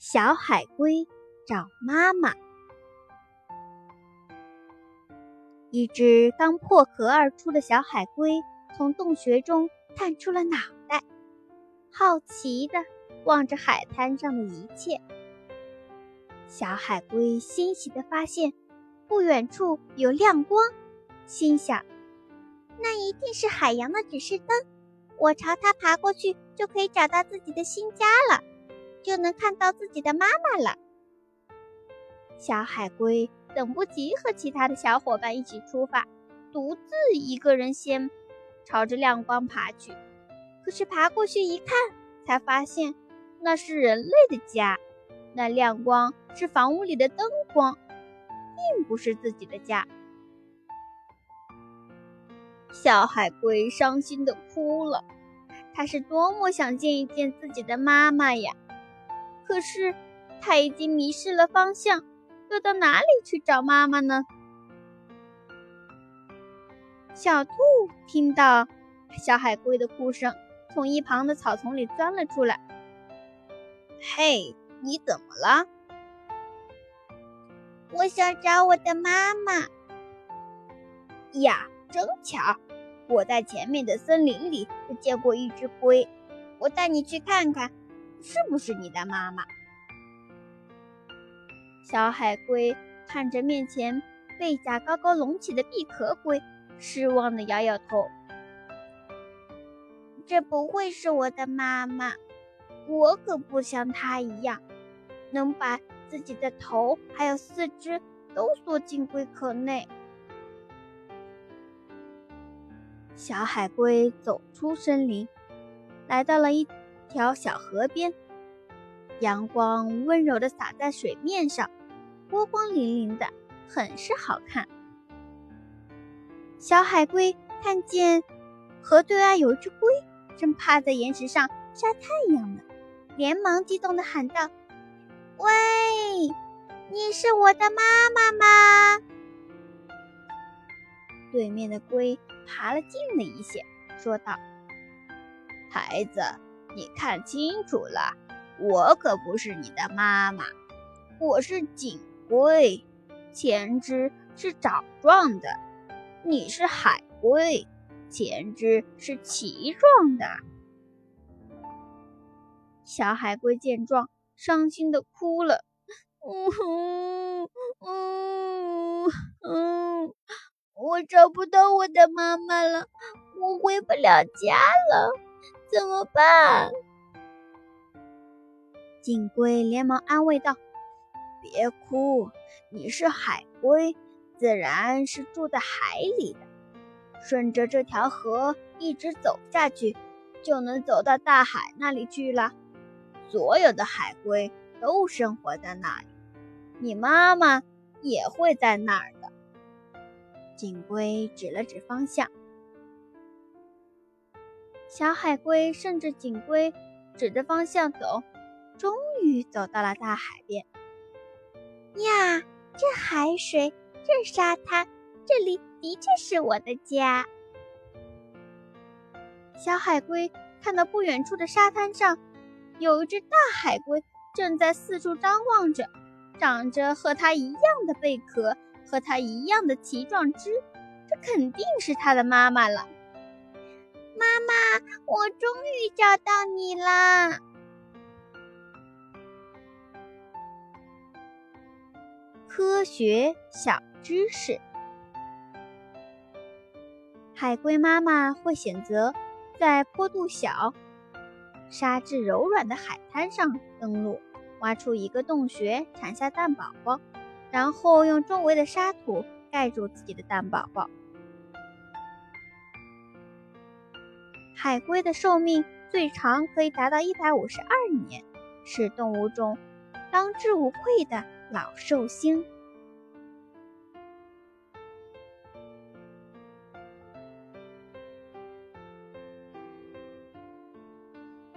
小海龟找妈妈。一只刚破壳而出的小海龟从洞穴中探出了脑袋，好奇地望着海滩上的一切。小海龟欣喜地发现，不远处有亮光，心想：“那一定是海洋的指示灯，我朝它爬过去，就可以找到自己的新家了，就能看到自己的妈妈了。”小海龟等不及和其他的小伙伴一起出发，独自一个人先朝着亮光爬去。可是爬过去一看，才发现那是人类的家。那亮光是房屋里的灯光，并不是自己的家。小海龟伤心的哭了，它是多么想见一见自己的妈妈呀！可是他已经迷失了方向，要到哪里去找妈妈呢？小兔听到小海龟的哭声，从一旁的草丛里钻了出来。嘿！你怎么了？我想找我的妈妈。呀，真巧！我在前面的森林里见过一只龟，我带你去看看，是不是你的妈妈？小海龟看着面前背甲高高隆起的闭壳龟，失望的摇摇头：“这不会是我的妈妈。”我可不像她一样，能把自己的头还有四肢都缩进龟壳内。小海龟走出森林，来到了一条小河边，阳光温柔的洒在水面上，波光粼粼的，很是好看。小海龟看见河对岸有一只龟，正趴在岩石上晒太阳呢。连忙激动地喊道：“喂，你是我的妈妈吗？”对面的龟爬了近了一些，说道：“孩子，你看清楚了，我可不是你的妈妈，我是锦龟，前肢是爪状的；你是海龟，前肢是鳍状的。”小海龟见状，伤心的哭了。呜呼，嗯嗯，我找不到我的妈妈了，我回不了家了，怎么办？锦龟连忙安慰道：“别哭，你是海龟，自然是住在海里的。顺着这条河一直走下去，就能走到大海那里去了。”所有的海龟都生活在那里，你妈妈也会在那儿的。锦龟指了指方向，小海龟顺着锦龟指的方向走，终于走到了大海边。呀，这海水，这沙滩，这里的确是我的家。小海龟看到不远处的沙滩上。有一只大海龟正在四处张望着，长着和它一样的贝壳，和它一样的鳍状肢，这肯定是它的妈妈了。妈妈，我终于找到你啦！科学小知识：海龟妈妈会选择在坡度小。沙质柔软的海滩上登陆，挖出一个洞穴，产下蛋宝宝，然后用周围的沙土盖住自己的蛋宝宝。海龟的寿命最长可以达到一百五十二年，是动物中当之无愧的老寿星。